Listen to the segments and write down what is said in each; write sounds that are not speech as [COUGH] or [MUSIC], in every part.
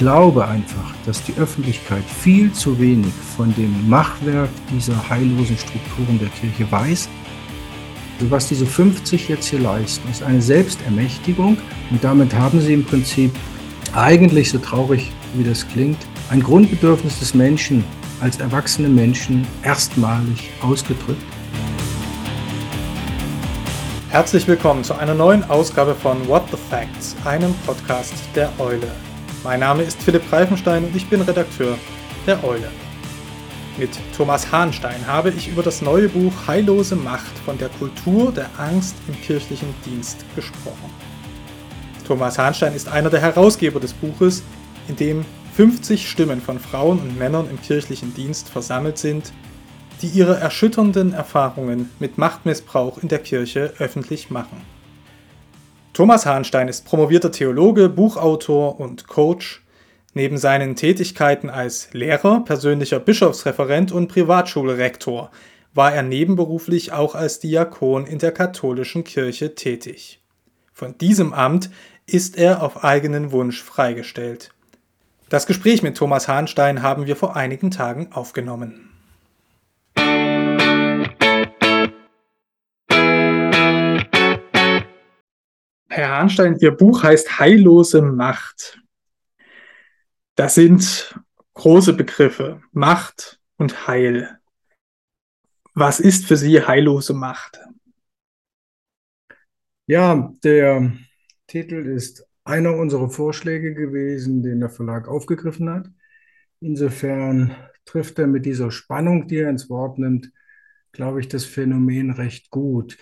glaube einfach, dass die Öffentlichkeit viel zu wenig von dem Machwerk dieser heillosen Strukturen der Kirche weiß. Also was diese 50 jetzt hier leisten, ist eine Selbstermächtigung und damit haben sie im Prinzip eigentlich, so traurig wie das klingt, ein Grundbedürfnis des Menschen als erwachsene Menschen erstmalig ausgedrückt. Herzlich willkommen zu einer neuen Ausgabe von What the Facts, einem Podcast der Eule. Mein Name ist Philipp Reifenstein und ich bin Redakteur der Eule. Mit Thomas Hahnstein habe ich über das neue Buch Heillose Macht von der Kultur der Angst im kirchlichen Dienst gesprochen. Thomas Hahnstein ist einer der Herausgeber des Buches, in dem 50 Stimmen von Frauen und Männern im kirchlichen Dienst versammelt sind, die ihre erschütternden Erfahrungen mit Machtmissbrauch in der Kirche öffentlich machen. Thomas Hahnstein ist promovierter Theologe, Buchautor und Coach. Neben seinen Tätigkeiten als Lehrer, persönlicher Bischofsreferent und Privatschulrektor war er nebenberuflich auch als Diakon in der katholischen Kirche tätig. Von diesem Amt ist er auf eigenen Wunsch freigestellt. Das Gespräch mit Thomas Hahnstein haben wir vor einigen Tagen aufgenommen. Herr Hahnstein, Ihr Buch heißt Heillose Macht. Das sind große Begriffe, Macht und Heil. Was ist für Sie heillose Macht? Ja, der Titel ist einer unserer Vorschläge gewesen, den der Verlag aufgegriffen hat. Insofern trifft er mit dieser Spannung, die er ins Wort nimmt, glaube ich, das Phänomen recht gut.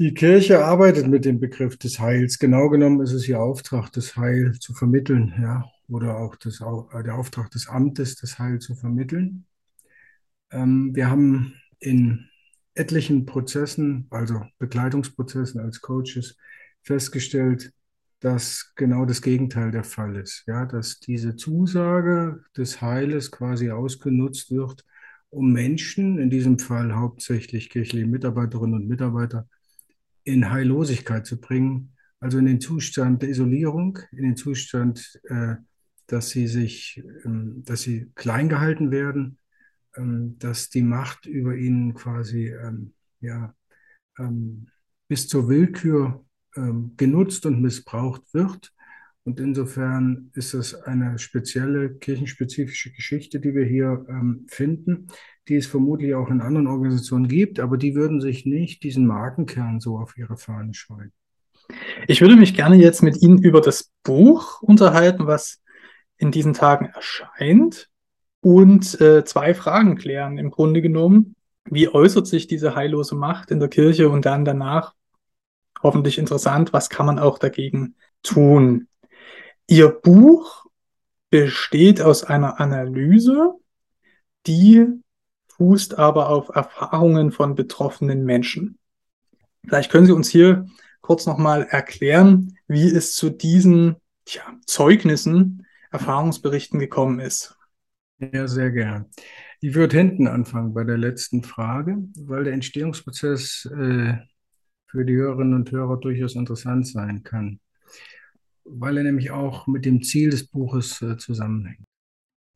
Die Kirche arbeitet mit dem Begriff des Heils. Genau genommen ist es ihr Auftrag, das Heil zu vermitteln, ja, oder auch das, äh, der Auftrag des Amtes, das Heil zu vermitteln. Ähm, wir haben in etlichen Prozessen, also Begleitungsprozessen als Coaches, festgestellt, dass genau das Gegenteil der Fall ist. Ja, dass diese Zusage des Heiles quasi ausgenutzt wird, um Menschen, in diesem Fall hauptsächlich kirchliche Mitarbeiterinnen und Mitarbeiter, in Heillosigkeit zu bringen, also in den Zustand der Isolierung, in den Zustand, äh, dass sie sich, ähm, dass sie klein gehalten werden, ähm, dass die Macht über ihnen quasi ähm, ja, bis zur Willkür genutzt und missbraucht wird. Und insofern ist es eine spezielle kirchenspezifische Geschichte, die wir hier ähm, finden die es vermutlich auch in anderen Organisationen gibt, aber die würden sich nicht diesen Markenkern so auf ihre Fahne schreiben. Ich würde mich gerne jetzt mit Ihnen über das Buch unterhalten, was in diesen Tagen erscheint und äh, zwei Fragen klären. Im Grunde genommen, wie äußert sich diese heillose Macht in der Kirche und dann danach, hoffentlich interessant, was kann man auch dagegen tun? Ihr Buch besteht aus einer Analyse, die fußt aber auf Erfahrungen von betroffenen Menschen. Vielleicht können Sie uns hier kurz nochmal erklären, wie es zu diesen tja, Zeugnissen, Erfahrungsberichten gekommen ist. Ja, sehr gern. Ich würde hinten anfangen bei der letzten Frage, weil der Entstehungsprozess äh, für die Hörerinnen und Hörer durchaus interessant sein kann, weil er nämlich auch mit dem Ziel des Buches äh, zusammenhängt.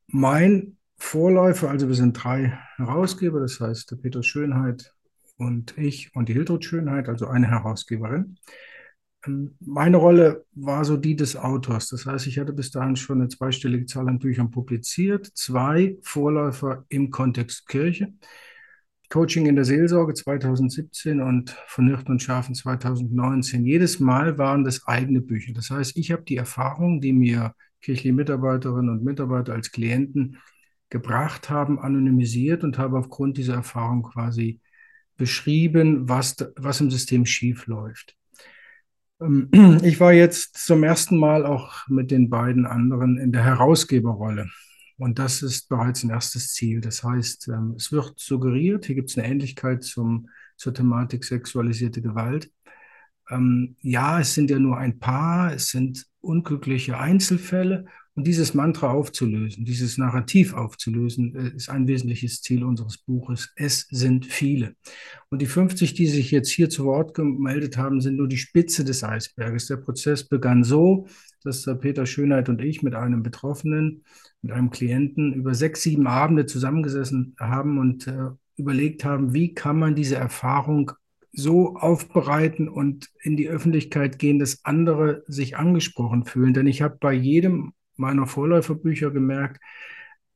Mein Vorläufer, also wir sind drei Herausgeber, das heißt der Peter Schönheit und ich und die Hildred Schönheit, also eine Herausgeberin. Ähm, meine Rolle war so die des Autors. Das heißt, ich hatte bis dahin schon eine zweistellige Zahl an Büchern publiziert, zwei Vorläufer im Kontext Kirche. Coaching in der Seelsorge 2017 und von Hirten und Schafen 2019. Jedes Mal waren das eigene Bücher. Das heißt, ich habe die Erfahrungen, die mir kirchliche Mitarbeiterinnen und Mitarbeiter als Klienten gebracht haben, anonymisiert und habe aufgrund dieser Erfahrung quasi beschrieben, was, was im System schief läuft. Ähm, [CLEARS THROAT] ich war jetzt zum ersten Mal auch mit den beiden anderen in der Herausgeberrolle. Und das ist bereits ein erstes Ziel. Das heißt, ähm, es wird suggeriert, hier gibt es eine Ähnlichkeit zum, zur Thematik sexualisierte Gewalt. Ähm, ja, es sind ja nur ein paar, es sind unglückliche Einzelfälle und dieses Mantra aufzulösen, dieses Narrativ aufzulösen, äh, ist ein wesentliches Ziel unseres Buches. Es sind viele. Und die 50, die sich jetzt hier zu Wort gemeldet haben, sind nur die Spitze des Eisberges. Der Prozess begann so, dass Peter Schönheit und ich mit einem Betroffenen, mit einem Klienten über sechs, sieben Abende zusammengesessen haben und äh, überlegt haben, wie kann man diese Erfahrung so aufbereiten und in die Öffentlichkeit gehen, dass andere sich angesprochen fühlen. Denn ich habe bei jedem meiner Vorläuferbücher gemerkt,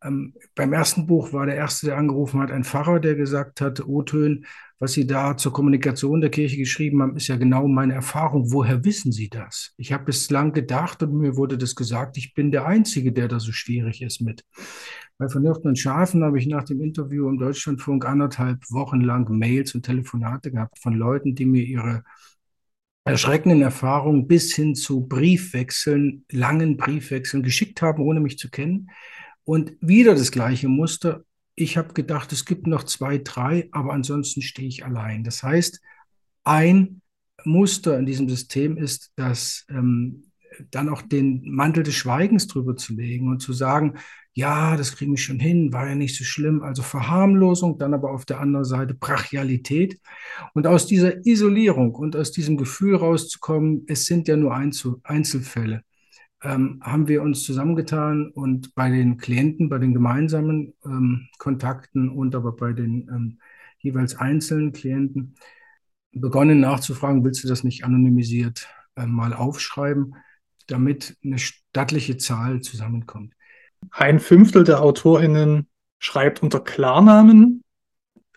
ähm, beim ersten Buch war der erste, der angerufen hat, ein Pfarrer, der gesagt hat, O-Tön, was Sie da zur Kommunikation der Kirche geschrieben haben, ist ja genau meine Erfahrung. Woher wissen Sie das? Ich habe bislang gedacht und mir wurde das gesagt, ich bin der Einzige, der da so schwierig ist mit. Bei Vernunft und Schafen habe ich nach dem Interview im Deutschlandfunk anderthalb Wochen lang Mails und Telefonate gehabt von Leuten, die mir ihre erschreckenden Erfahrungen bis hin zu Briefwechseln, langen Briefwechseln geschickt haben, ohne mich zu kennen. Und wieder das gleiche Muster. Ich habe gedacht, es gibt noch zwei, drei, aber ansonsten stehe ich allein. Das heißt, ein Muster in diesem System ist, dass ähm, dann auch den Mantel des Schweigens drüber zu legen und zu sagen, ja, das kriegen wir schon hin, war ja nicht so schlimm. Also Verharmlosung, dann aber auf der anderen Seite Brachialität. Und aus dieser Isolierung und aus diesem Gefühl rauszukommen, es sind ja nur Einzelfälle, ähm, haben wir uns zusammengetan und bei den Klienten, bei den gemeinsamen ähm, Kontakten und aber bei den ähm, jeweils einzelnen Klienten begonnen nachzufragen, willst du das nicht anonymisiert äh, mal aufschreiben, damit eine stattliche Zahl zusammenkommt. Ein Fünftel der AutorInnen schreibt unter Klarnamen.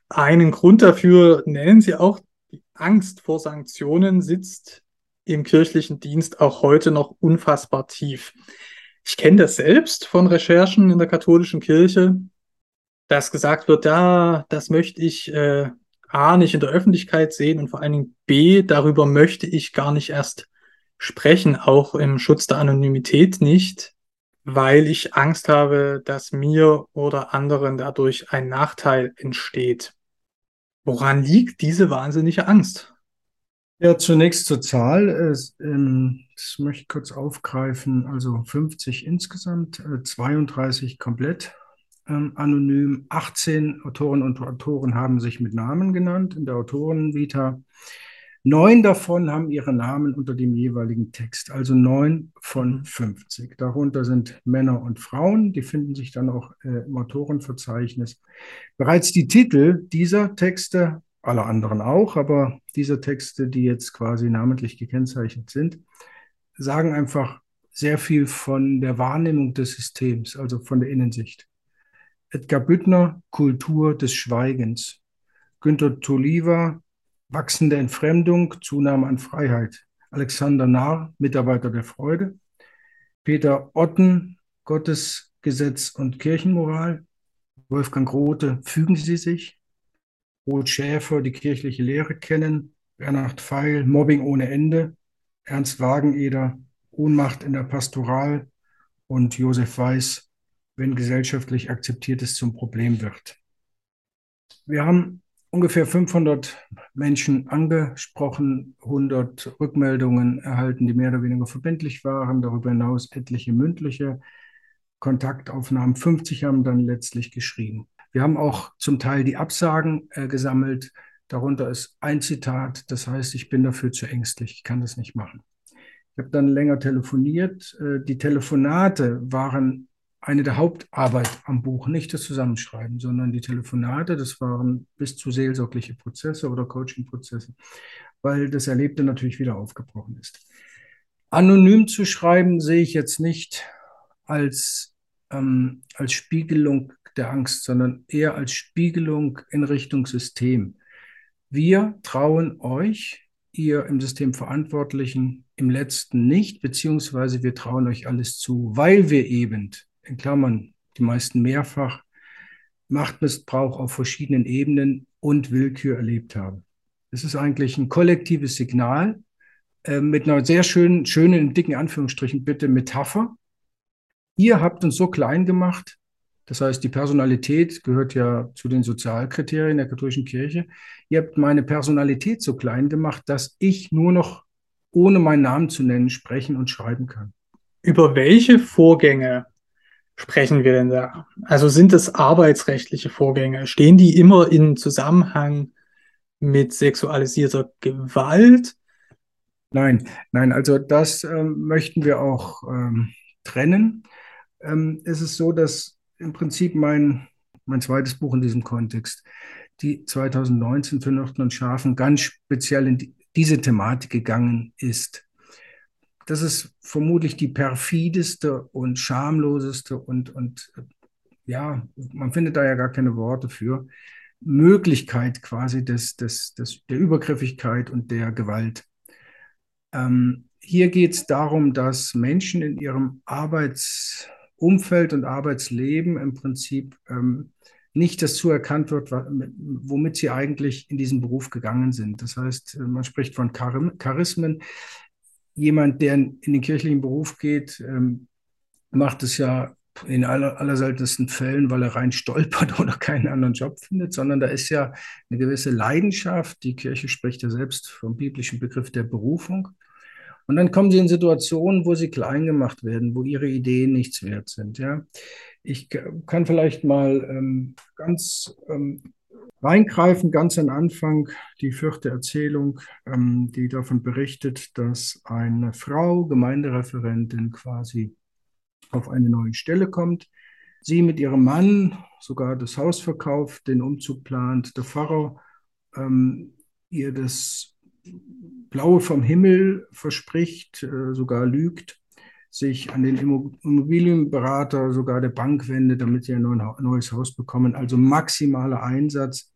Einen Grund dafür nennen sie auch, die Angst vor Sanktionen sitzt im kirchlichen Dienst auch heute noch unfassbar tief. Ich kenne das selbst von Recherchen in der katholischen Kirche, dass gesagt wird, ja, das möchte ich äh, A nicht in der Öffentlichkeit sehen und vor allen Dingen B, darüber möchte ich gar nicht erst sprechen, auch im Schutz der Anonymität nicht weil ich Angst habe, dass mir oder anderen dadurch ein Nachteil entsteht. Woran liegt diese wahnsinnige Angst? Ja, zunächst zur Zahl. Ähm, das möchte ich kurz aufgreifen. Also 50 insgesamt, 32 äh, komplett ähm, anonym. 18 Autoren und Autoren haben sich mit Namen genannt in der Autorenvita. Neun davon haben ihre Namen unter dem jeweiligen Text, also neun von 50. Darunter sind Männer und Frauen, die finden sich dann auch äh, im Autorenverzeichnis. Bereits die Titel dieser Texte, alle anderen auch, aber dieser Texte, die jetzt quasi namentlich gekennzeichnet sind, sagen einfach sehr viel von der Wahrnehmung des Systems, also von der Innensicht. Edgar Büttner, Kultur des Schweigens. Günter Toliva, wachsende Entfremdung, Zunahme an Freiheit. Alexander Nahr, Mitarbeiter der Freude. Peter Otten, Gottesgesetz und Kirchenmoral. Wolfgang Rothe, fügen Sie sich. Ruth Schäfer, die kirchliche Lehre kennen. Bernhard Pfeil, Mobbing ohne Ende. Ernst Wageneder, Ohnmacht in der Pastoral. Und Josef Weiß, wenn gesellschaftlich Akzeptiertes zum Problem wird. Wir haben ungefähr 500 Menschen angesprochen, 100 Rückmeldungen erhalten, die mehr oder weniger verbindlich waren, darüber hinaus etliche mündliche Kontaktaufnahmen, 50 haben dann letztlich geschrieben. Wir haben auch zum Teil die Absagen äh, gesammelt. Darunter ist ein Zitat, das heißt, ich bin dafür zu ängstlich, ich kann das nicht machen. Ich habe dann länger telefoniert. Äh, die Telefonate waren eine der Hauptarbeit am Buch, nicht das Zusammenschreiben, sondern die Telefonate, das waren bis zu seelsorgliche Prozesse oder Coaching-Prozesse, weil das Erlebte natürlich wieder aufgebrochen ist. Anonym zu schreiben sehe ich jetzt nicht als, ähm, als Spiegelung der Angst, sondern eher als Spiegelung in Richtung System. Wir trauen euch, ihr im System Verantwortlichen, im letzten nicht, beziehungsweise wir trauen euch alles zu, weil wir eben in Klammern die meisten mehrfach, Machtmissbrauch auf verschiedenen Ebenen und Willkür erlebt haben. Es ist eigentlich ein kollektives Signal äh, mit einer sehr schönen, schönen, dicken Anführungsstrichen, bitte Metapher. Ihr habt uns so klein gemacht, das heißt, die Personalität gehört ja zu den Sozialkriterien der katholischen Kirche. Ihr habt meine Personalität so klein gemacht, dass ich nur noch, ohne meinen Namen zu nennen, sprechen und schreiben kann. Über welche Vorgänge sprechen wir denn da? Also sind es arbeitsrechtliche Vorgänge? Stehen die immer in Zusammenhang mit sexualisierter Gewalt? Nein, nein, also das ähm, möchten wir auch ähm, trennen. Ähm, es ist so, dass im Prinzip mein, mein zweites Buch in diesem Kontext, die 2019 für Nürten und Schafen, ganz speziell in die, diese Thematik gegangen ist. Das ist vermutlich die perfideste und schamloseste und, und ja, man findet da ja gar keine Worte für, Möglichkeit quasi des, des, des, der Übergriffigkeit und der Gewalt. Ähm, hier geht es darum, dass Menschen in ihrem Arbeitsumfeld und Arbeitsleben im Prinzip ähm, nicht das zuerkannt wird, womit sie eigentlich in diesen Beruf gegangen sind. Das heißt, man spricht von Charismen. Jemand, der in den kirchlichen Beruf geht, ähm, macht es ja in aller, aller seltensten Fällen, weil er rein stolpert [LAUGHS] oder keinen anderen Job findet, sondern da ist ja eine gewisse Leidenschaft. Die Kirche spricht ja selbst vom biblischen Begriff der Berufung. Und dann kommen sie in Situationen, wo sie klein gemacht werden, wo ihre Ideen nichts wert sind. Ja? Ich kann vielleicht mal ähm, ganz ähm, reingreifen, ganz am Anfang, die vierte Erzählung, ähm, die davon berichtet, dass eine Frau, Gemeindereferentin quasi, auf eine neue Stelle kommt. Sie mit ihrem Mann sogar das Haus verkauft, den Umzug plant. Der Pfarrer ähm, ihr das Blaue vom Himmel verspricht, äh, sogar lügt, sich an den Immobilienberater, sogar der Bank wendet, damit sie ein neues Haus bekommen. Also maximaler Einsatz.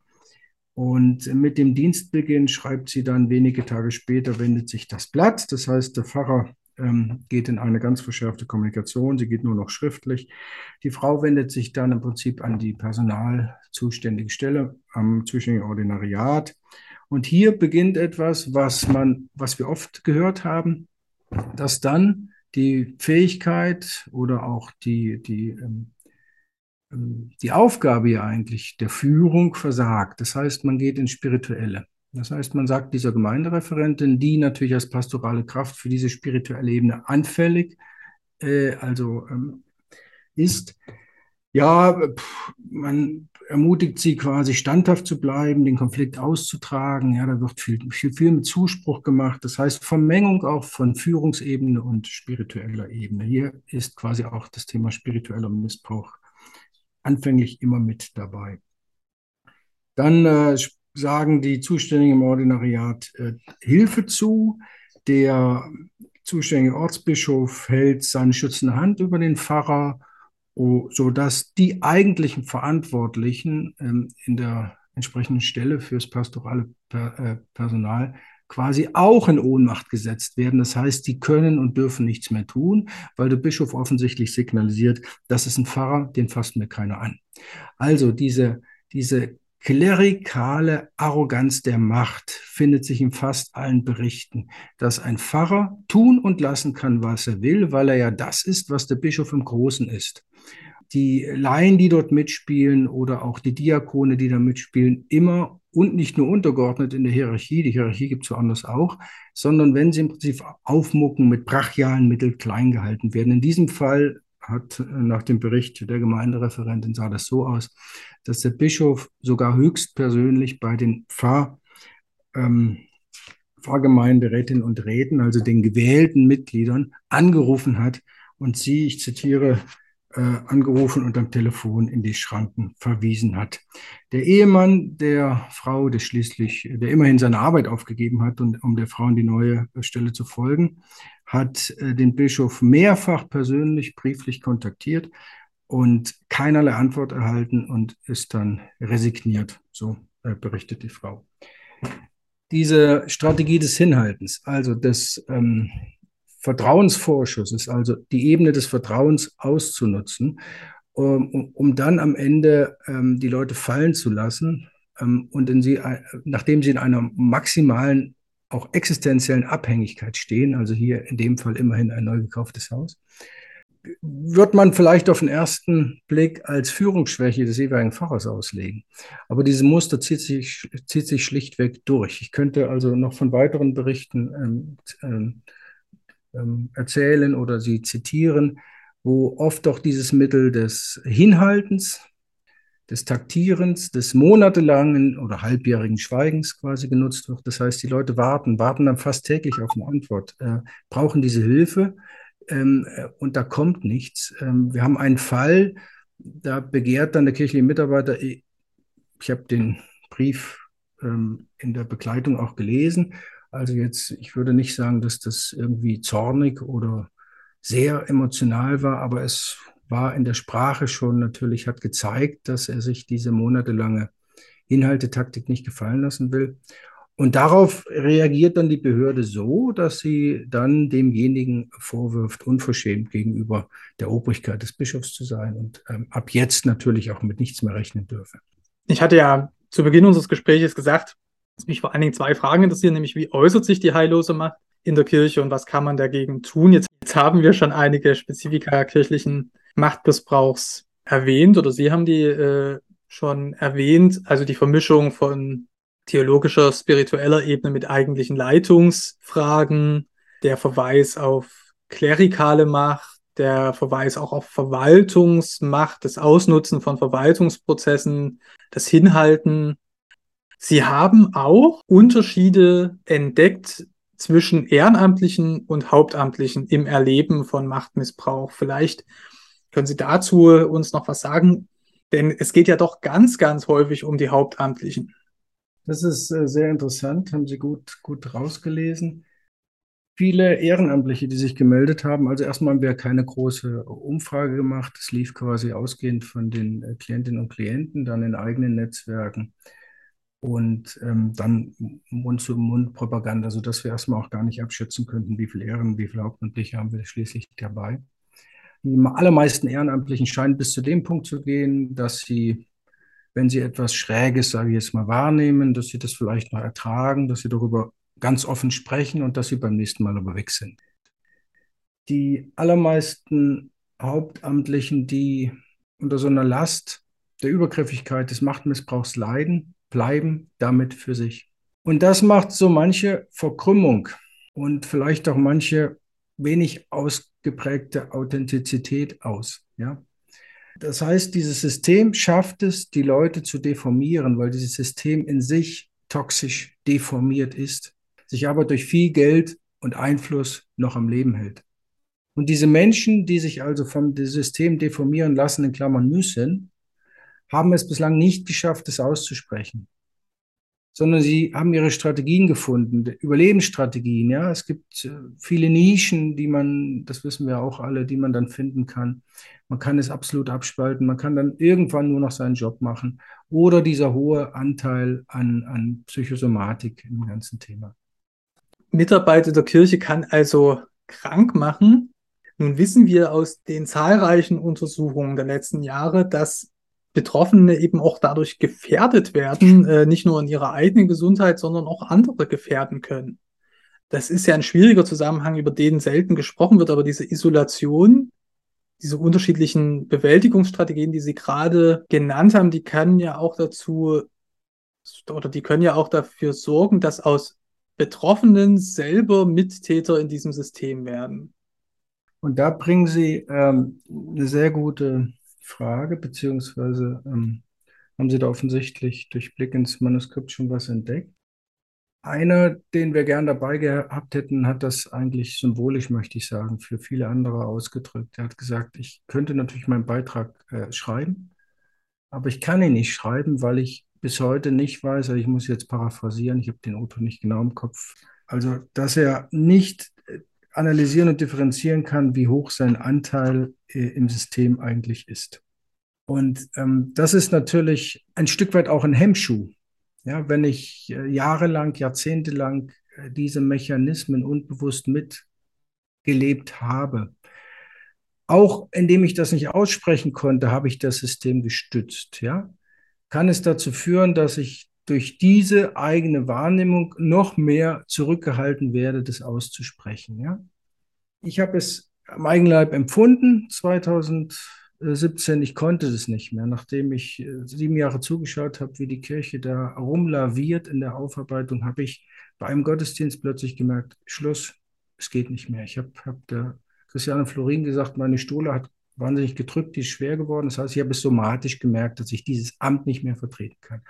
Und mit dem Dienstbeginn schreibt sie dann wenige Tage später, wendet sich das Blatt. Das heißt, der Pfarrer ähm, geht in eine ganz verschärfte Kommunikation, sie geht nur noch schriftlich. Die Frau wendet sich dann im Prinzip an die personalzuständige Stelle am zuständigen Ordinariat. Und hier beginnt etwas, was man, was wir oft gehört haben, dass dann die Fähigkeit oder auch die, die, ähm, ähm die Aufgabe ja eigentlich der Führung versagt. Das heißt, man geht ins Spirituelle. Das heißt, man sagt dieser Gemeindereferentin, die natürlich als pastorale Kraft für diese spirituelle Ebene anfällig, äh, also ähm, ist, ja, man ermutigt sie quasi standhaft zu bleiben, den Konflikt auszutragen. Ja, da wird viel, viel, viel mit Zuspruch gemacht. Das heißt, Vermengung auch von Führungsebene und spiritueller Ebene. Hier ist quasi auch das Thema spiritueller Missbrauch anfänglich immer mit dabei. Dann äh, sagen die Zuständigen im Ordinariat äh, Hilfe zu. Der zuständige Ortsbischof hält seine schützende Hand über den Pfarrer, sodass die eigentlichen Verantwortlichen ähm, in der entsprechenden Stelle fürs pastorale äh, Personal quasi auch in Ohnmacht gesetzt werden. Das heißt, die können und dürfen nichts mehr tun, weil der Bischof offensichtlich signalisiert, das ist ein Pfarrer, den fasst mir keiner an. Also diese, diese Klerikale Arroganz der Macht findet sich in fast allen Berichten, dass ein Pfarrer tun und lassen kann, was er will, weil er ja das ist, was der Bischof im Großen ist. Die Laien, die dort mitspielen oder auch die Diakone, die da mitspielen, immer und nicht nur untergeordnet in der Hierarchie, die Hierarchie gibt es woanders auch, sondern wenn sie im Prinzip aufmucken, mit brachialen Mitteln klein gehalten werden. In diesem Fall hat nach dem Bericht der Gemeindereferentin sah das so aus, dass der Bischof sogar höchstpersönlich bei den Pfarr, ähm, Pfarrgemeinderätinnen und Räten, also den gewählten Mitgliedern, angerufen hat und sie, ich zitiere, äh, angerufen und am Telefon in die Schranken verwiesen hat. Der Ehemann der Frau, der schließlich, der immerhin seine Arbeit aufgegeben hat, und, um der Frau in die neue Stelle zu folgen, hat äh, den Bischof mehrfach persönlich brieflich kontaktiert und keinerlei Antwort erhalten und ist dann resigniert. So äh, berichtet die Frau. Diese Strategie des Hinhaltens, also des ähm, Vertrauensvorschusses, also die Ebene des Vertrauens auszunutzen, um, um dann am Ende ähm, die Leute fallen zu lassen ähm, und in sie, äh, nachdem sie in einer maximalen, auch existenziellen Abhängigkeit stehen, also hier in dem Fall immerhin ein neu gekauftes Haus, wird man vielleicht auf den ersten Blick als Führungsschwäche des jeweiligen Pfarrers auslegen. Aber dieses Muster zieht sich, zieht sich schlichtweg durch. Ich könnte also noch von weiteren Berichten ähm, ähm, ähm, erzählen oder sie zitieren, wo oft doch dieses Mittel des Hinhaltens des Taktierens, des monatelangen oder halbjährigen Schweigens quasi genutzt wird. Das heißt, die Leute warten, warten dann fast täglich auf eine Antwort, äh, brauchen diese Hilfe ähm, äh, und da kommt nichts. Ähm, wir haben einen Fall, da begehrt dann der kirchliche Mitarbeiter, ich, ich habe den Brief ähm, in der Begleitung auch gelesen. Also jetzt, ich würde nicht sagen, dass das irgendwie zornig oder sehr emotional war, aber es war in der Sprache schon natürlich, hat gezeigt, dass er sich diese monatelange Inhaltetaktik nicht gefallen lassen will. Und darauf reagiert dann die Behörde so, dass sie dann demjenigen vorwirft, unverschämt gegenüber der Obrigkeit des Bischofs zu sein und ähm, ab jetzt natürlich auch mit nichts mehr rechnen dürfe. Ich hatte ja zu Beginn unseres Gesprächs gesagt, dass mich vor allen Dingen zwei Fragen interessieren, nämlich wie äußert sich die heillose Macht in der Kirche und was kann man dagegen tun? Jetzt, jetzt haben wir schon einige Spezifika kirchlichen Machtmissbrauchs erwähnt oder Sie haben die äh, schon erwähnt, also die Vermischung von theologischer, spiritueller Ebene mit eigentlichen Leitungsfragen, der Verweis auf klerikale Macht, der Verweis auch auf Verwaltungsmacht, das Ausnutzen von Verwaltungsprozessen, das Hinhalten. Sie haben auch Unterschiede entdeckt zwischen Ehrenamtlichen und Hauptamtlichen im Erleben von Machtmissbrauch. Vielleicht können Sie dazu uns noch was sagen? Denn es geht ja doch ganz, ganz häufig um die Hauptamtlichen. Das ist äh, sehr interessant, haben Sie gut, gut rausgelesen. Viele Ehrenamtliche, die sich gemeldet haben, also erstmal haben wir keine große Umfrage gemacht. Es lief quasi ausgehend von den äh, Klientinnen und Klienten, dann in eigenen Netzwerken und ähm, dann Mund-zu-Mund-Propaganda, sodass wir erstmal auch gar nicht abschätzen könnten, wie viel Ehren, wie viel Hauptamtliche haben wir schließlich dabei. Die allermeisten Ehrenamtlichen scheinen bis zu dem Punkt zu gehen, dass sie, wenn sie etwas Schräges, sage ich jetzt mal, wahrnehmen, dass sie das vielleicht mal ertragen, dass sie darüber ganz offen sprechen und dass sie beim nächsten Mal aber weg sind. Die allermeisten Hauptamtlichen, die unter so einer Last der Übergriffigkeit des Machtmissbrauchs leiden, bleiben damit für sich. Und das macht so manche Verkrümmung und vielleicht auch manche wenig ausgeprägte Authentizität aus. Ja? Das heißt, dieses System schafft es, die Leute zu deformieren, weil dieses System in sich toxisch deformiert ist, sich aber durch viel Geld und Einfluss noch am Leben hält. Und diese Menschen, die sich also vom System deformieren lassen, in Klammern müssen, haben es bislang nicht geschafft, es auszusprechen sondern sie haben ihre Strategien gefunden, Überlebensstrategien. Ja, es gibt äh, viele Nischen, die man, das wissen wir auch alle, die man dann finden kann. Man kann es absolut abspalten. Man kann dann irgendwann nur noch seinen Job machen oder dieser hohe Anteil an, an Psychosomatik im ganzen Thema. Mitarbeiter der Kirche kann also krank machen. Nun wissen wir aus den zahlreichen Untersuchungen der letzten Jahre, dass Betroffene eben auch dadurch gefährdet werden, äh, nicht nur in ihrer eigenen Gesundheit, sondern auch andere gefährden können. Das ist ja ein schwieriger Zusammenhang, über den selten gesprochen wird, aber diese Isolation, diese unterschiedlichen Bewältigungsstrategien, die Sie gerade genannt haben, die können ja auch dazu oder die können ja auch dafür sorgen, dass aus Betroffenen selber Mittäter in diesem System werden. Und da bringen Sie ähm, eine sehr gute Frage, beziehungsweise ähm, haben Sie da offensichtlich durch Blick ins Manuskript schon was entdeckt? Einer, den wir gern dabei gehabt hätten, hat das eigentlich symbolisch, möchte ich sagen, für viele andere ausgedrückt. Er hat gesagt, ich könnte natürlich meinen Beitrag äh, schreiben, aber ich kann ihn nicht schreiben, weil ich bis heute nicht weiß, also ich muss jetzt paraphrasieren, ich habe den Autor nicht genau im Kopf, also dass er nicht analysieren und differenzieren kann, wie hoch sein Anteil äh, im System eigentlich ist. Und ähm, das ist natürlich ein Stück weit auch ein Hemmschuh. Ja, wenn ich äh, jahrelang, jahrzehntelang äh, diese Mechanismen unbewusst mitgelebt habe, auch indem ich das nicht aussprechen konnte, habe ich das System gestützt. Ja, kann es dazu führen, dass ich durch diese eigene Wahrnehmung noch mehr zurückgehalten werde, das auszusprechen. Ja? Ich habe es am Eigenleib empfunden 2017. Ich konnte es nicht mehr, nachdem ich äh, sieben Jahre zugeschaut habe, wie die Kirche da rumlaviert in der Aufarbeitung, habe ich bei einem Gottesdienst plötzlich gemerkt, Schluss, es geht nicht mehr. Ich habe hab der Christiane Florin gesagt, meine Stuhle hat wahnsinnig gedrückt, die ist schwer geworden. Das heißt, ich habe es somatisch gemerkt, dass ich dieses Amt nicht mehr vertreten kann.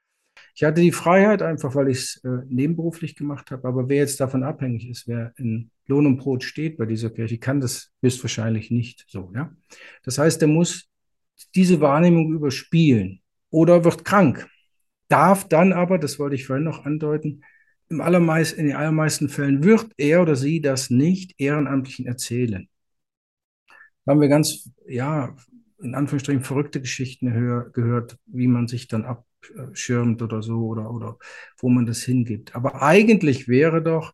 Ich hatte die Freiheit einfach, weil ich es äh, nebenberuflich gemacht habe. Aber wer jetzt davon abhängig ist, wer in Lohn und Brot steht bei dieser Kirche, kann das höchstwahrscheinlich nicht so. Ja? Das heißt, er muss diese Wahrnehmung überspielen oder wird krank. Darf dann aber, das wollte ich vorhin noch andeuten, im allermeist, in den allermeisten Fällen wird er oder sie das nicht Ehrenamtlichen erzählen. Da haben wir ganz, ja, in Anführungsstrichen verrückte Geschichten gehört, wie man sich dann abschirmt oder so oder, oder wo man das hingibt. Aber eigentlich wäre doch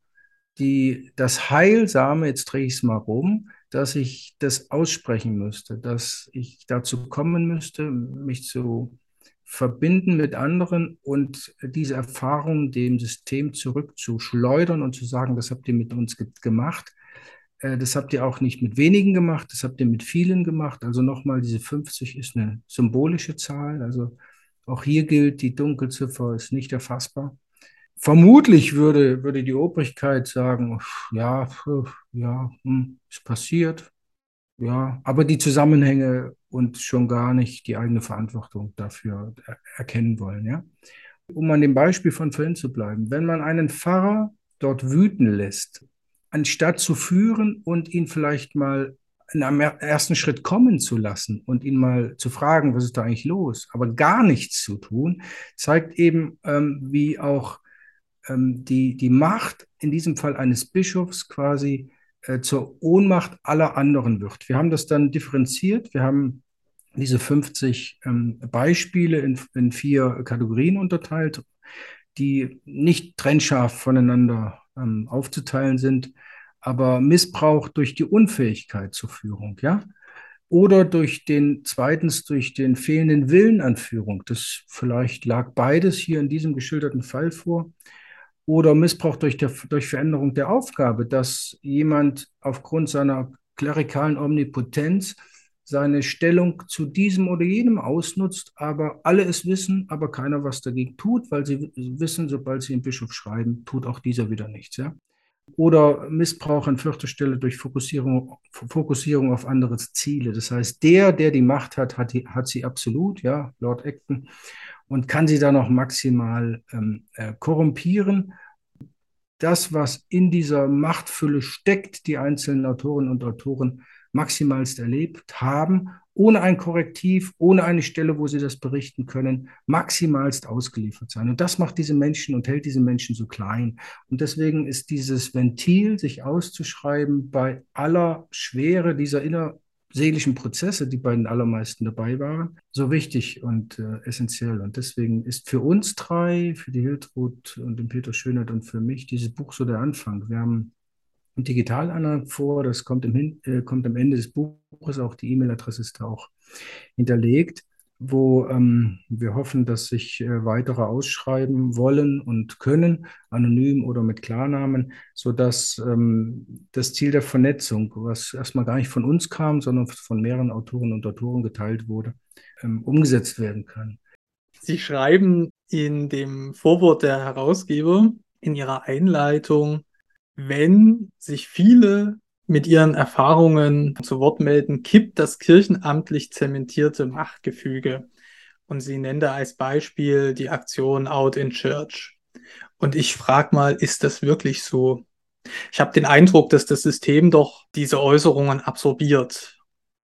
die, das Heilsame, jetzt drehe ich es mal rum, dass ich das aussprechen müsste, dass ich dazu kommen müsste, mich zu verbinden mit anderen und diese Erfahrung dem System zurückzuschleudern und zu sagen, das habt ihr mit uns ge gemacht. Äh, das habt ihr auch nicht mit wenigen gemacht, das habt ihr mit vielen gemacht. Also nochmal, diese 50 ist eine symbolische Zahl. Also auch hier gilt, die Dunkelziffer ist nicht erfassbar. Vermutlich würde, würde die Obrigkeit sagen, ja, ja, hm, ist passiert, ja, aber die Zusammenhänge und schon gar nicht die eigene Verantwortung dafür erkennen wollen. Ja? Um an dem Beispiel von vorhin zu bleiben, wenn man einen Pfarrer dort wüten lässt, anstatt zu führen und ihn vielleicht mal in einem ersten Schritt kommen zu lassen und ihn mal zu fragen, was ist da eigentlich los, aber gar nichts zu tun, zeigt eben, ähm, wie auch ähm, die, die Macht in diesem Fall eines Bischofs quasi äh, zur Ohnmacht aller anderen wird. Wir haben das dann differenziert. Wir haben diese 50 ähm, Beispiele in, in, vier Kategorien unterteilt, die nicht trennscharf voneinander ähm, aufzuteilen sind, aber Missbrauch durch die Unfähigkeit zur Führung, ja, oder durch den, zweitens durch den fehlenden Willen an Führung. Das vielleicht lag beides hier in diesem geschilderten Fall vor oder Missbrauch durch, der, durch Veränderung der Aufgabe, dass jemand aufgrund seiner klerikalen Omnipotenz seine Stellung zu diesem oder jenem ausnutzt, aber alle es wissen, aber keiner was dagegen tut, weil sie wissen, sobald sie einen Bischof schreiben, tut auch dieser wieder nichts. Ja? Oder Missbrauch an vierter Stelle durch Fokussierung, Fokussierung auf andere Ziele. Das heißt, der, der die Macht hat, hat, die, hat sie absolut, ja, Lord Acton und kann sie dann auch maximal ähm, äh, korrumpieren. Das, was in dieser Machtfülle steckt, die einzelnen Autorinnen und Autoren maximalst erlebt haben, ohne ein Korrektiv, ohne eine Stelle, wo sie das berichten können, maximalst ausgeliefert sein. Und das macht diese Menschen und hält diese Menschen so klein. Und deswegen ist dieses Ventil, sich auszuschreiben, bei aller Schwere dieser inner seelischen Prozesse, die bei den allermeisten dabei waren, so wichtig und äh, essentiell. Und deswegen ist für uns drei, für die Hiltrud und den Peter Schönert und für mich dieses Buch so der Anfang. Wir haben ein Digitalanhang vor, das kommt, im, äh, kommt am Ende des Buches, auch die E-Mail-Adresse ist da auch hinterlegt wo ähm, wir hoffen, dass sich äh, weitere ausschreiben wollen und können, anonym oder mit Klarnamen, sodass ähm, das Ziel der Vernetzung, was erstmal gar nicht von uns kam, sondern von mehreren Autoren und Autoren geteilt wurde, ähm, umgesetzt werden kann. Sie schreiben in dem Vorwort der Herausgeber in Ihrer Einleitung, wenn sich viele mit ihren Erfahrungen zu Wort melden, kippt das kirchenamtlich zementierte Machtgefüge. Und sie nennt da als Beispiel die Aktion Out in Church. Und ich frage mal, ist das wirklich so? Ich habe den Eindruck, dass das System doch diese Äußerungen absorbiert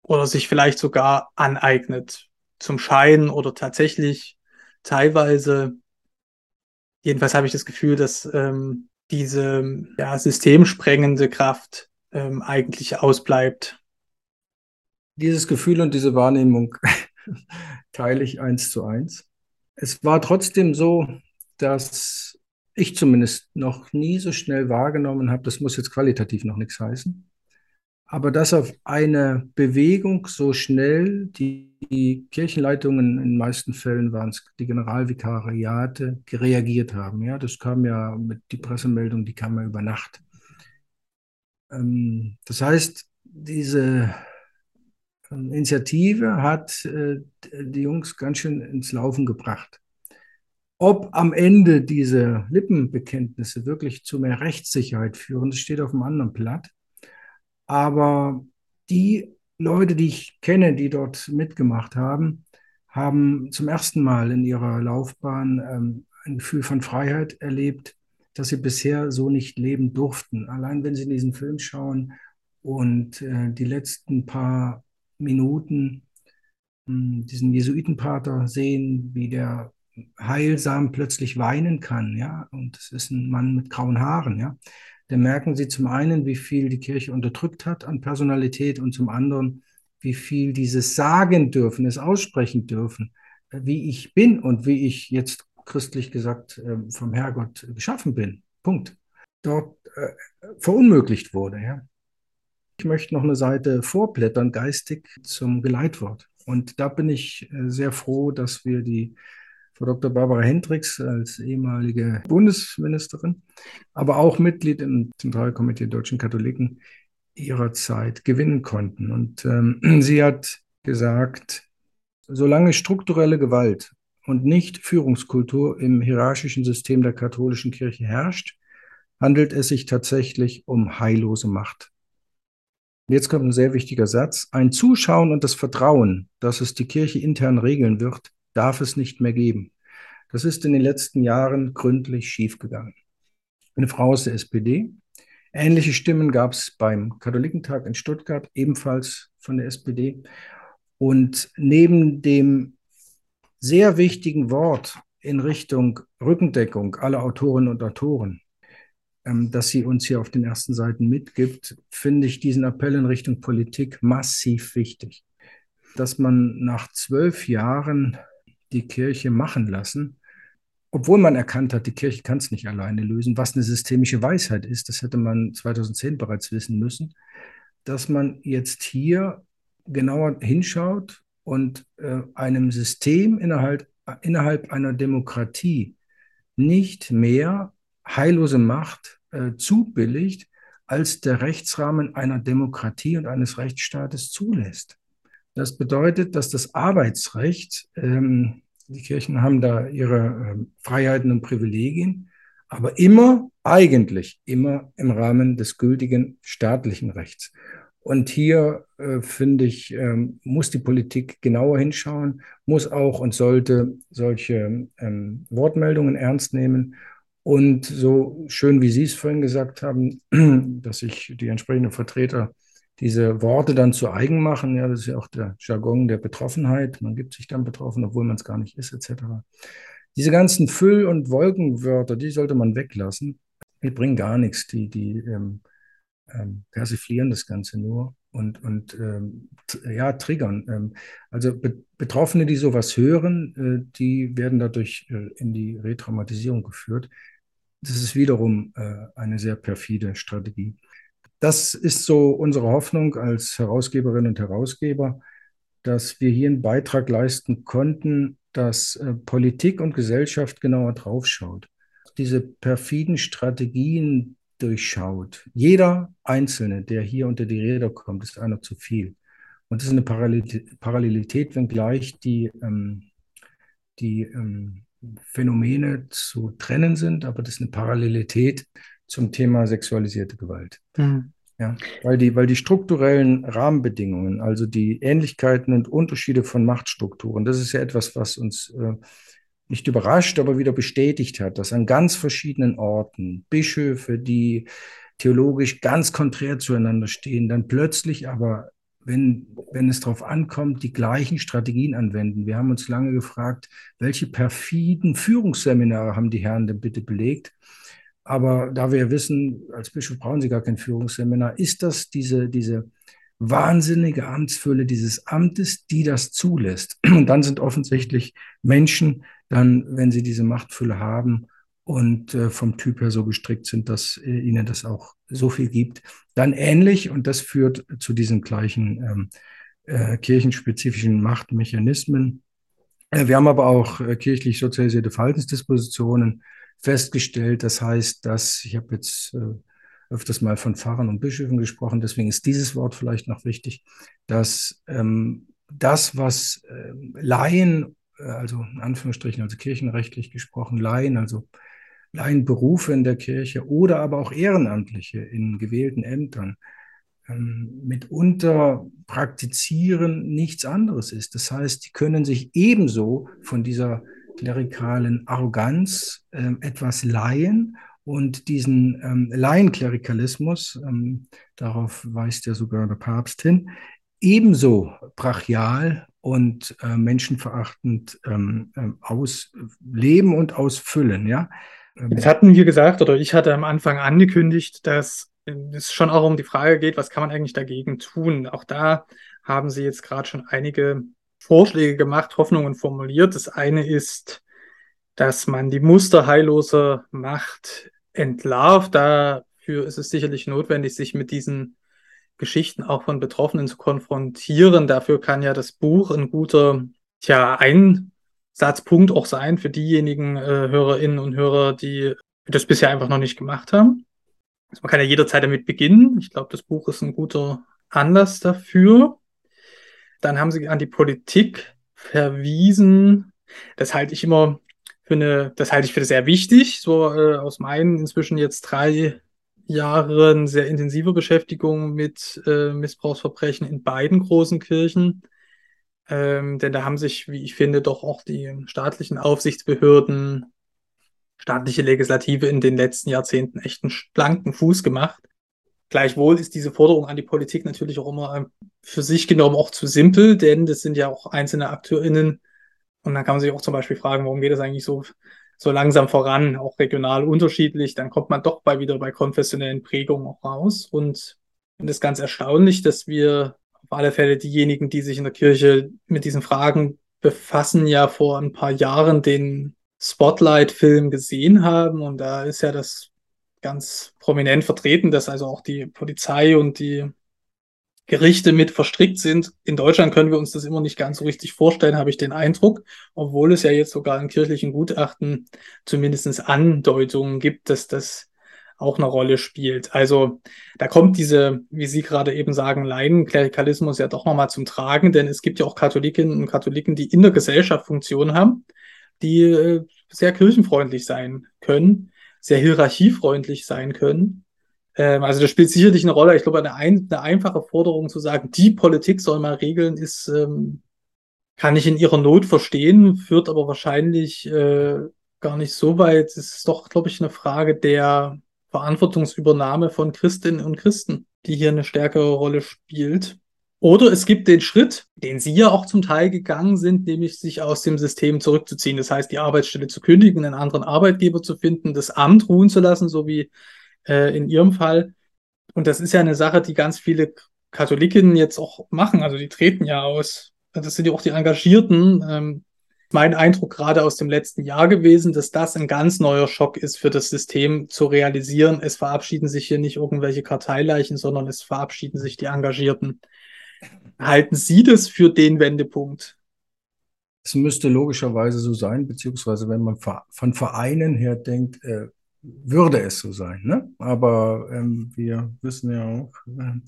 oder sich vielleicht sogar aneignet. Zum Schein oder tatsächlich teilweise. Jedenfalls habe ich das Gefühl, dass ähm, diese ja, systemsprengende Kraft ähm, eigentlich ausbleibt. Dieses Gefühl und diese Wahrnehmung [LAUGHS] teile ich eins zu eins. Es war trotzdem so, dass ich zumindest noch nie so schnell wahrgenommen habe, das muss jetzt qualitativ noch nichts heißen, aber dass auf eine Bewegung so schnell die, die Kirchenleitungen, in den meisten Fällen waren es die Generalvikariate, reagiert haben. Ja, das kam ja mit die Pressemeldung, die kam ja über Nacht. Ähm, das heißt, diese ähm, Initiative hat äh, die Jungs ganz schön ins Laufen gebracht. Ob am Ende diese Lippenbekenntnisse wirklich zu mehr Rechtssicherheit führen, das steht auf einem anderen Blatt. Aber die Leute, die ich kenne, die dort mitgemacht haben, haben zum ersten Mal in ihrer Laufbahn ähm, ein Gefühl von Freiheit erlebt, das sie bisher so nicht leben durften. Allein wenn sie in diesen Film schauen und äh, die letzten paar Minuten mh, hm, diesen Jesuitenpater sehen, wie der heilsam plötzlich weinen kann, ja, und es ist ein Mann mit grauen Haaren, ja, dann merken sie zum einen, wie viel die Kirche unterdrückt hat an Personalität und zum anderen, wie viel dieses sagen dürfen, es aussprechen dürfen, äh, wie ich bin und wie ich jetzt christlich gesagt äh, vom Herrgott geschaffen bin. Punkt. Dort äh, verunmöglicht wurde, ja. Ich möchte noch eine Seite vorblättern, geistig zum Geleitwort. Und da bin ich äh, sehr froh, dass wir die Frau Dr. Barbara Hendricks als ehemalige Bundesministerin, aber auch Mitglied im Zentralkomitee deutschen Katholiken ihrer Zeit gewinnen konnten. Und ähm, [CLEARS THROAT] sie hat gesagt, solange strukturelle Gewalt und nicht Führungskultur im hierarchischen System der katholischen Kirche herrscht, handelt es sich tatsächlich um heillose Macht. Jetzt kommt ein sehr wichtiger Satz. Ein Zuschauen und das Vertrauen, dass es die Kirche intern regeln wird, darf es nicht mehr geben. Das ist in den letzten Jahren gründlich schiefgegangen. Eine Frau aus der SPD. Ähnliche Stimmen gab es beim Katholikentag in Stuttgart, ebenfalls von der SPD. Und neben dem sehr wichtigen Wort in Richtung Rückendeckung aller Autorinnen und Autoren, ähm, das sie uns hier auf den ersten Seiten mitgibt, finde ich diesen Appell in Richtung Politik massiv wichtig. Dass man nach zwölf Jahren die Kirche machen lassen, obwohl man erkannt hat, die Kirche kann es nicht alleine lösen, was eine systemische Weisheit ist, das hätte man 2010 bereits wissen müssen, dass man jetzt hier genauer hinschaut und äh, einem System innerhalb, innerhalb einer Demokratie nicht mehr heillose Macht äh, zubilligt, als der Rechtsrahmen einer Demokratie und eines Rechtsstaates zulässt. Das bedeutet, dass das Arbeitsrecht ähm, die Kirchen haben da ihre äh, Freiheiten und Privilegien, aber immer, eigentlich immer im Rahmen des gültigen staatlichen Rechts. Und hier, äh, finde ich, ähm, muss die Politik genauer hinschauen, muss auch und sollte solche ähm, Wortmeldungen ernst nehmen. Und so schön, wie Sie es vorhin gesagt haben, [CLEARS THROAT] dass sich die entsprechenden Vertreter diese Worte dann zu eigen machen. Ja, das ist ja auch der Jargon der Betroffenheit. Man gibt sich dann betroffen, obwohl man es gar nicht ist, etc. Diese ganzen Füll- und Wolkenwörter, die sollte man weglassen. Die bringen gar nichts. Die, die ähm, ähm, persiflieren das Ganze nur und, und ähm, ja, triggern. Ähm, also Be Betroffene, die sowas hören, äh, die werden dadurch äh, in die Retraumatisierung geführt. Das ist wiederum äh, eine sehr perfide Strategie. Das ist so unsere Hoffnung als Herausgeberinnen und Herausgeber, dass wir hier einen Beitrag leisten konnten, dass äh, Politik und Gesellschaft genauer draufschaut, diese perfiden Strategien durchschaut. Jeder Einzelne, der hier unter die Räder kommt, ist einer zu viel. Und das ist eine Parallelität, wenngleich die, ähm, die ähm, Phänomene zu trennen sind, aber das ist eine Parallelität zum Thema sexualisierte Gewalt. Mhm. Ja, weil die, weil die strukturellen Rahmenbedingungen, also die Ähnlichkeiten und Unterschiede von Machtstrukturen, das ist ja etwas, was uns äh, nicht überrascht, aber wieder bestätigt hat, dass an ganz verschiedenen Orten Bischöfe, die theologisch ganz konträr zueinander stehen, dann plötzlich aber, wenn, wenn es darauf ankommt, die gleichen Strategien anwenden. Wir haben uns lange gefragt, welche perfiden Führungsseminare haben die Herren denn bitte belegt? Aber da wir wissen, als Bischof brauchen Sie gar kein Führungsseminar, ist das diese, diese wahnsinnige Amtsfülle dieses Amtes, die das zulässt. [CLEARS THROAT] Und dann sind offensichtlich Menschen dann, wenn sie diese Machtfülle haben und äh, vom Typ her so gestrickt sind, dass äh, ihnen das auch so viel gibt, dann ähnlich. Und das führt zu diesen gleichen ähm, äh, kirchenspezifischen Machtmechanismen. Äh, wir haben aber auch kirchlich sozialisierte Verhaltensdispositionen festgestellt. Das heißt, dass ich habe jetzt äh, öfters mal von Pfarrern und Bischöfen gesprochen, deswegen ist dieses Wort vielleicht noch wichtig, dass ähm, das, was äh, Laien, äh, also in Anführungsstrichen, also kirchenrechtlich gesprochen, Laien, also Laienberufe in der Kirche oder aber auch Ehrenamtliche in gewählten Ämtern, ähm, mitunter praktizieren, nichts anderes ist. Das heißt, die können sich ebenso von dieser klerikalen Arroganz äh, etwas leihen und diesen ähm, Laienklerikalismus, ähm, darauf weist ja sogar der Papst hin, ebenso brachial und äh, menschenverachtend ähm, ähm ausleben und ausfüllen. Ja? Jetzt hatten wir gesagt, oder ich hatte am Anfang angekündigt, dass es schon auch um die Frage geht, was kann man eigentlich dagegen tun? Auch da haben Sie jetzt gerade schon einige Vorschläge gemacht, Hoffnungen formuliert. Das eine ist, dass man die Muster heilloser Macht entlarvt. Dafür ist es sicherlich notwendig, sich mit diesen Geschichten auch von Betroffenen zu konfrontieren. Dafür kann ja das Buch ein guter tja, Einsatzpunkt auch sein für diejenigen äh, Hörerinnen und Hörer, die das bisher einfach noch nicht gemacht haben. Also man kann ja jederzeit damit beginnen. Ich glaube, das Buch ist ein guter Anlass dafür. Dann haben sie an die Politik verwiesen. Das halte ich immer für eine, das halte ich für sehr wichtig, so äh, aus meinen inzwischen jetzt drei Jahren sehr intensiver Beschäftigung mit äh, Missbrauchsverbrechen in beiden großen Kirchen. Ähm, denn da haben sich, wie ich finde, doch auch die staatlichen Aufsichtsbehörden, staatliche Legislative in den letzten Jahrzehnten echt einen schlanken Fuß gemacht. Gleichwohl ist diese Forderung an die Politik natürlich auch immer ähm, für sich genommen auch zu simpel, denn das sind ja auch einzelne AkteurInnen, und dann kann man sich auch zum Beispiel fragen, warum geht das eigentlich so, so langsam voran, auch regional unterschiedlich. Dann kommt man doch bei wieder bei konfessionellen Prägungen auch raus. Und finde es ganz erstaunlich, dass wir auf alle Fälle diejenigen, die sich in der Kirche mit diesen Fragen befassen, ja vor ein paar Jahren den Spotlight-Film gesehen haben. Und da ist ja das ganz prominent vertreten, dass also auch die Polizei und die Gerichte mit verstrickt sind. In Deutschland können wir uns das immer nicht ganz so richtig vorstellen, habe ich den Eindruck, obwohl es ja jetzt sogar in kirchlichen Gutachten zumindest Andeutungen gibt, dass das auch eine Rolle spielt. Also da kommt diese, wie Sie gerade eben sagen, Laienklerikalismus ja doch nochmal zum Tragen, denn es gibt ja auch Katholikinnen und Katholiken, die in der Gesellschaft Funktionen haben, die äh, sehr kirchenfreundlich sein können, sehr hierarchiefreundlich sein können ähm, also das spielt sicherlich eine Rolle. Ich glaube, eine, ein, eine einfache Forderung zu sagen, die Politik soll mal regeln, ist, ähm, kann ich in ihrer Not verstehen, führt aber wahrscheinlich äh, gar nicht so weit. Es ist doch, glaube ich, eine Frage der Verantwortungsübernahme von Christinnen und Christen, die hier eine stärkere Rolle spielt. Oder es gibt den Schritt, den Sie ja auch zum Teil gegangen sind, nämlich sich aus dem System zurückzuziehen. Das heißt, die Arbeitsstelle zu kündigen, einen anderen Arbeitgeber zu finden, das Amt ruhen zu lassen, so wie äh, in ihrem Fall. Und das ist ja eine Sache, die ganz viele Katholikinnen jetzt auch machen. Also die treten ja aus. Das sind ja auch die Engagierten. Ähm, mein Eindruck gerade aus dem letzten Jahr gewesen, dass das ein ganz neuer Schock ist für das System zu realisieren. Es verabschieden sich hier nicht irgendwelche Karteileichen, sondern es verabschieden sich die Engagierten. Halten Sie das für den Wendepunkt? Es müsste logischerweise so sein, beziehungsweise wenn man von Vereinen her denkt, äh, würde es so sein. Ne? Aber ähm, wir wissen ja auch, äh,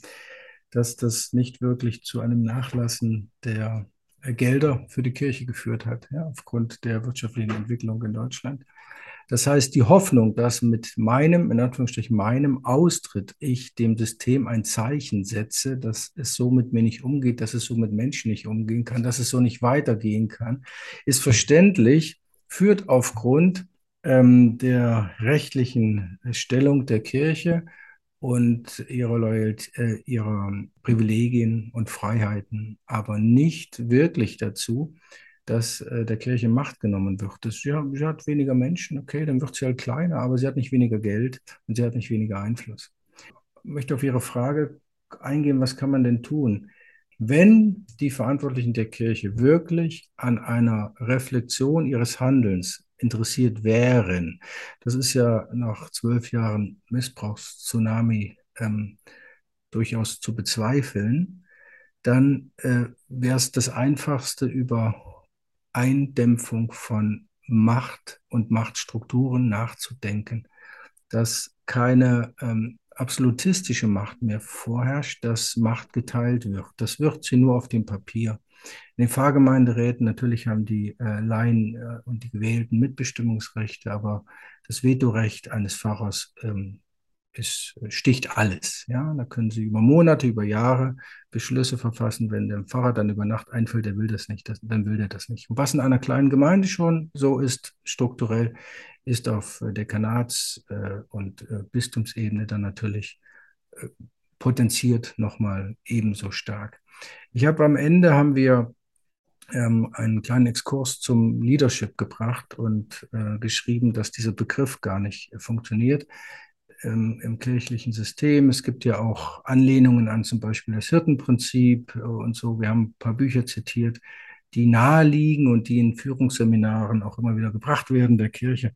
dass das nicht wirklich zu einem Nachlassen der äh, Gelder für die Kirche geführt hat, ja, aufgrund der wirtschaftlichen Entwicklung in Deutschland. Das heißt, die Hoffnung, dass mit meinem, in Anführungsstrichen meinem Austritt ich dem System ein Zeichen setze, dass es so mit mir nicht umgeht, dass es so mit Menschen nicht umgehen kann, dass es so nicht weitergehen kann, ist verständlich, führt aufgrund ähm, der rechtlichen Stellung der Kirche und ihrer, Loyalität, äh, ihrer Privilegien und Freiheiten, aber nicht wirklich dazu, dass äh, der Kirche Macht genommen wird. Das, ja, sie hat weniger Menschen, okay, dann wird sie halt kleiner, aber sie hat nicht weniger Geld und sie hat nicht weniger Einfluss. Ich möchte auf Ihre Frage eingehen, was kann man denn tun? Wenn die Verantwortlichen der Kirche wirklich an einer Reflexion ihres Handelns interessiert wären. Das ist ja nach zwölf Jahren Missbrauchstsunami ähm, durchaus zu bezweifeln. Dann äh, wäre es das Einfachste über Eindämpfung von Macht und Machtstrukturen nachzudenken, dass keine ähm, absolutistische Macht mehr vorherrscht, dass Macht geteilt wird. Das wird sie nur auf dem Papier. In den Pfarrgemeinderäten natürlich haben die äh, Laien äh, und die Gewählten Mitbestimmungsrechte, aber das Vetorecht eines Pfarrers ähm, es sticht alles. Ja, da können Sie über Monate, über Jahre Beschlüsse verfassen. Wenn dem Pfarrer dann über Nacht einfällt, der will das nicht, das, dann will der das nicht. Und was in einer kleinen Gemeinde schon so ist, strukturell, ist auf Dekanats- äh, und äh, Bistumsebene dann natürlich äh, potenziert nochmal ebenso stark. Ich habe am Ende haben wir ähm, einen kleinen Exkurs zum Leadership gebracht und äh, geschrieben, dass dieser Begriff gar nicht funktioniert ähm, im kirchlichen System. Es gibt ja auch Anlehnungen an zum Beispiel das Hirtenprinzip und so. Wir haben ein paar Bücher zitiert, die naheliegen und die in Führungsseminaren auch immer wieder gebracht werden der Kirche.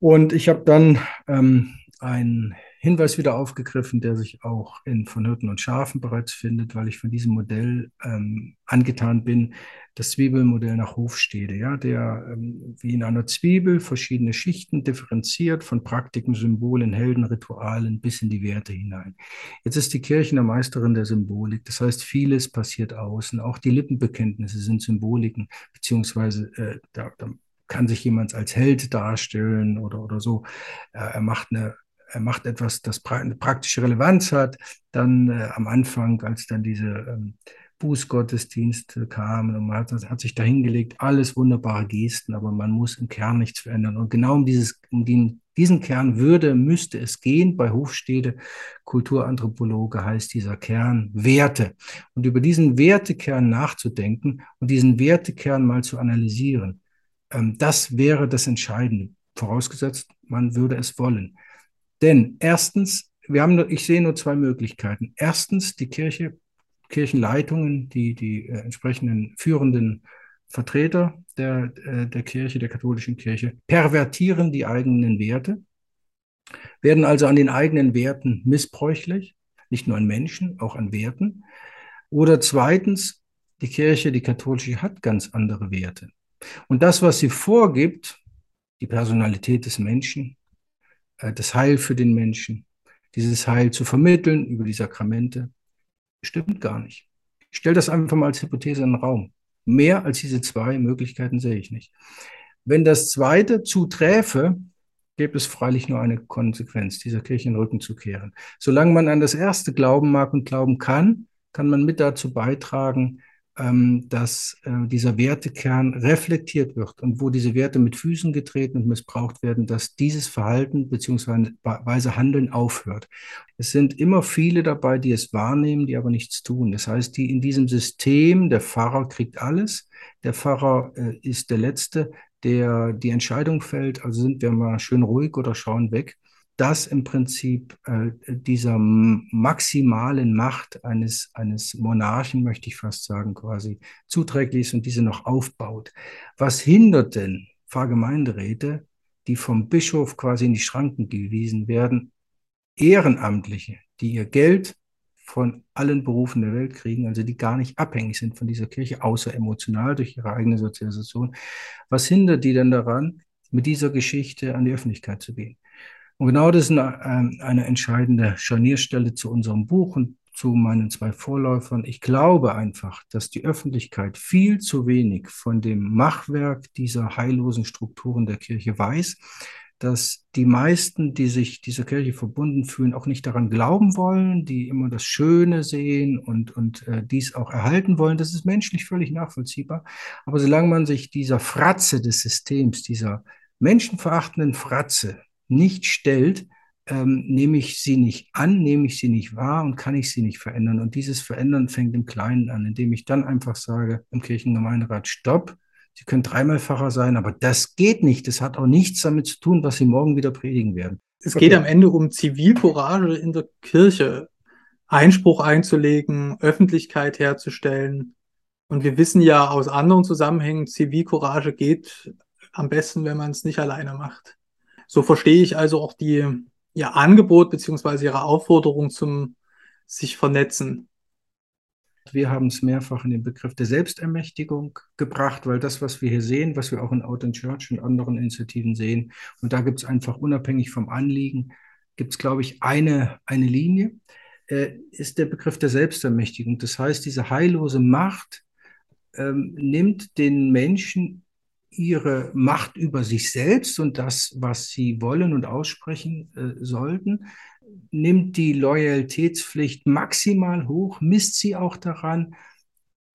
Und ich habe dann ähm, ein Hinweis wieder aufgegriffen, der sich auch in von Hirten und Schafen bereits findet, weil ich von diesem Modell ähm, angetan bin, das Zwiebelmodell nach Hofstede, ja, der ähm, wie in einer Zwiebel verschiedene Schichten differenziert, von Praktiken, Symbolen, Helden, Ritualen bis in die Werte hinein. Jetzt ist die Kirche eine Meisterin der Symbolik, das heißt, vieles passiert außen, auch die Lippenbekenntnisse sind Symboliken, beziehungsweise äh, da, da kann sich jemand als Held darstellen oder, oder so. Äh, er macht eine er macht etwas, das eine praktische Relevanz hat. Dann äh, am Anfang, als dann diese ähm, Bußgottesdienste kamen und man hat, hat sich dahingelegt, alles wunderbare Gesten, aber man muss im Kern nichts verändern. Und genau um, dieses, um den, diesen Kern würde, müsste es gehen. Bei Hofstede, Kulturanthropologe heißt dieser Kern Werte. Und über diesen Wertekern nachzudenken und diesen Wertekern mal zu analysieren, ähm, das wäre das Entscheidende. Vorausgesetzt, man würde es wollen. Denn erstens, wir haben, ich sehe nur zwei Möglichkeiten. Erstens, die Kirche, Kirchenleitungen, die, die äh, entsprechenden führenden Vertreter der, äh, der Kirche, der katholischen Kirche, pervertieren die eigenen Werte, werden also an den eigenen Werten missbräuchlich, nicht nur an Menschen, auch an Werten. Oder zweitens, die Kirche, die katholische, hat ganz andere Werte. Und das, was sie vorgibt, die Personalität des Menschen, das Heil für den Menschen, dieses Heil zu vermitteln über die Sakramente, stimmt gar nicht. Ich stelle das einfach mal als Hypothese in den Raum. Mehr als diese zwei Möglichkeiten sehe ich nicht. Wenn das zweite zuträfe, gäbe es freilich nur eine Konsequenz, dieser Kirche den Rücken zu kehren. Solange man an das erste glauben mag und glauben kann, kann man mit dazu beitragen, ähm, dass äh, dieser Wertekern reflektiert wird und wo diese Werte mit Füßen getreten und missbraucht werden, dass dieses Verhalten bzw. Handeln aufhört. Es sind immer viele dabei, die es wahrnehmen, die aber nichts tun. Das heißt, die in diesem System, der Pfarrer kriegt alles, der Pfarrer äh, ist der Letzte, der die Entscheidung fällt, also sind wir mal schön ruhig oder schauen weg dass im Prinzip äh, dieser maximalen Macht eines, eines Monarchen, möchte ich fast sagen, quasi zuträglich ist und diese noch aufbaut. Was hindert denn Pfarrgemeinderäte, die vom Bischof quasi in die Schranken gewiesen werden, Ehrenamtliche, die ihr Geld von allen Berufen der Welt kriegen, also die gar nicht abhängig sind von dieser Kirche, außer emotional durch ihre eigene Sozialisation. Was hindert die denn daran, mit dieser Geschichte an die Öffentlichkeit zu gehen? Und genau das ist eine, ähm, eine entscheidende Scharnierstelle zu unserem Buch und zu meinen zwei Vorläufern. Ich glaube einfach, dass die Öffentlichkeit viel zu wenig von dem Machwerk dieser heillosen Strukturen der Kirche weiß, dass die meisten, die sich dieser Kirche verbunden fühlen, auch nicht daran glauben wollen, die immer das Schöne sehen und, und äh, dies auch erhalten wollen. Das ist menschlich völlig nachvollziehbar. Aber solange man sich dieser Fratze des Systems, dieser menschenverachtenden Fratze nicht stellt, ähm, nehme ich sie nicht an, nehme ich sie nicht wahr und kann ich sie nicht verändern. Und dieses Verändern fängt im Kleinen an, indem ich dann einfach sage im Kirchengemeinderat, stopp, Sie können dreimal Pfarrer sein, aber das geht nicht. Das hat auch nichts damit zu tun, was Sie morgen wieder predigen werden. Es okay. geht am Ende um Zivilcourage in der Kirche, Einspruch einzulegen, Öffentlichkeit herzustellen. Und wir wissen ja aus anderen Zusammenhängen, Zivilcourage geht am besten, wenn man es nicht alleine macht. So verstehe ich also auch die, ihr Angebot beziehungsweise ihre Aufforderung zum sich vernetzen. Wir haben es mehrfach in den Begriff der Selbstermächtigung gebracht, weil das, was wir hier sehen, was wir auch in Out in Church und anderen Initiativen sehen, und da gibt es einfach unabhängig vom Anliegen, gibt es, glaube ich, eine, eine Linie, äh, ist der Begriff der Selbstermächtigung. Das heißt, diese heillose Macht ähm, nimmt den Menschen ihre Macht über sich selbst und das, was sie wollen und aussprechen äh, sollten, nimmt die Loyalitätspflicht maximal hoch, misst sie auch daran.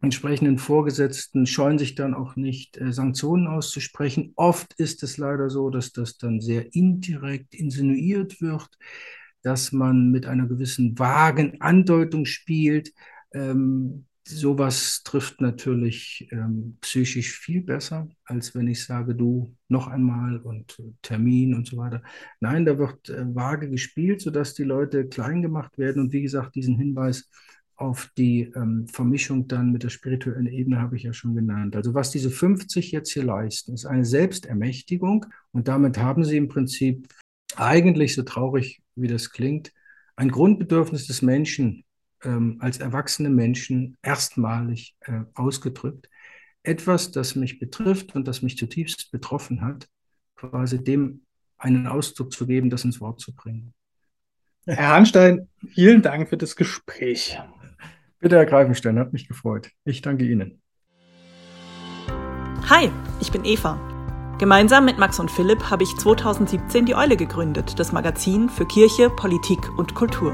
Entsprechenden Vorgesetzten scheuen sich dann auch nicht, äh, Sanktionen auszusprechen. Oft ist es leider so, dass das dann sehr indirekt insinuiert wird, dass man mit einer gewissen vagen Andeutung spielt. Ähm, sowas trifft natürlich ähm, psychisch viel besser, als wenn ich sage, du noch einmal und äh, Termin und so weiter. Nein, da wird äh, vage gespielt, sodass die Leute klein gemacht werden. Und wie gesagt, diesen Hinweis auf die ähm, Vermischung dann mit der spirituellen Ebene habe ich ja schon genannt. Also was diese 50 jetzt hier leisten, ist eine Selbstermächtigung. Und damit haben sie im Prinzip eigentlich, so traurig wie das klingt, ein Grundbedürfnis des Menschen ähm, als erwachsene Menschen erstmalig äh, ausgedrückt. Etwas, das mich betrifft und das mich zutiefst betroffen hat, quasi dem einen Ausdruck zu geben, das ins Wort zu bringen. Herr Hahnstein, vielen Dank für das Gespräch. Bitte, Herr Greifenstein, hat mich gefreut. Ich danke Ihnen. Hi, ich bin Eva. Gemeinsam mit Max und Philipp habe ich 2017 die Eule gegründet, das Magazin für Kirche, Politik und Kultur.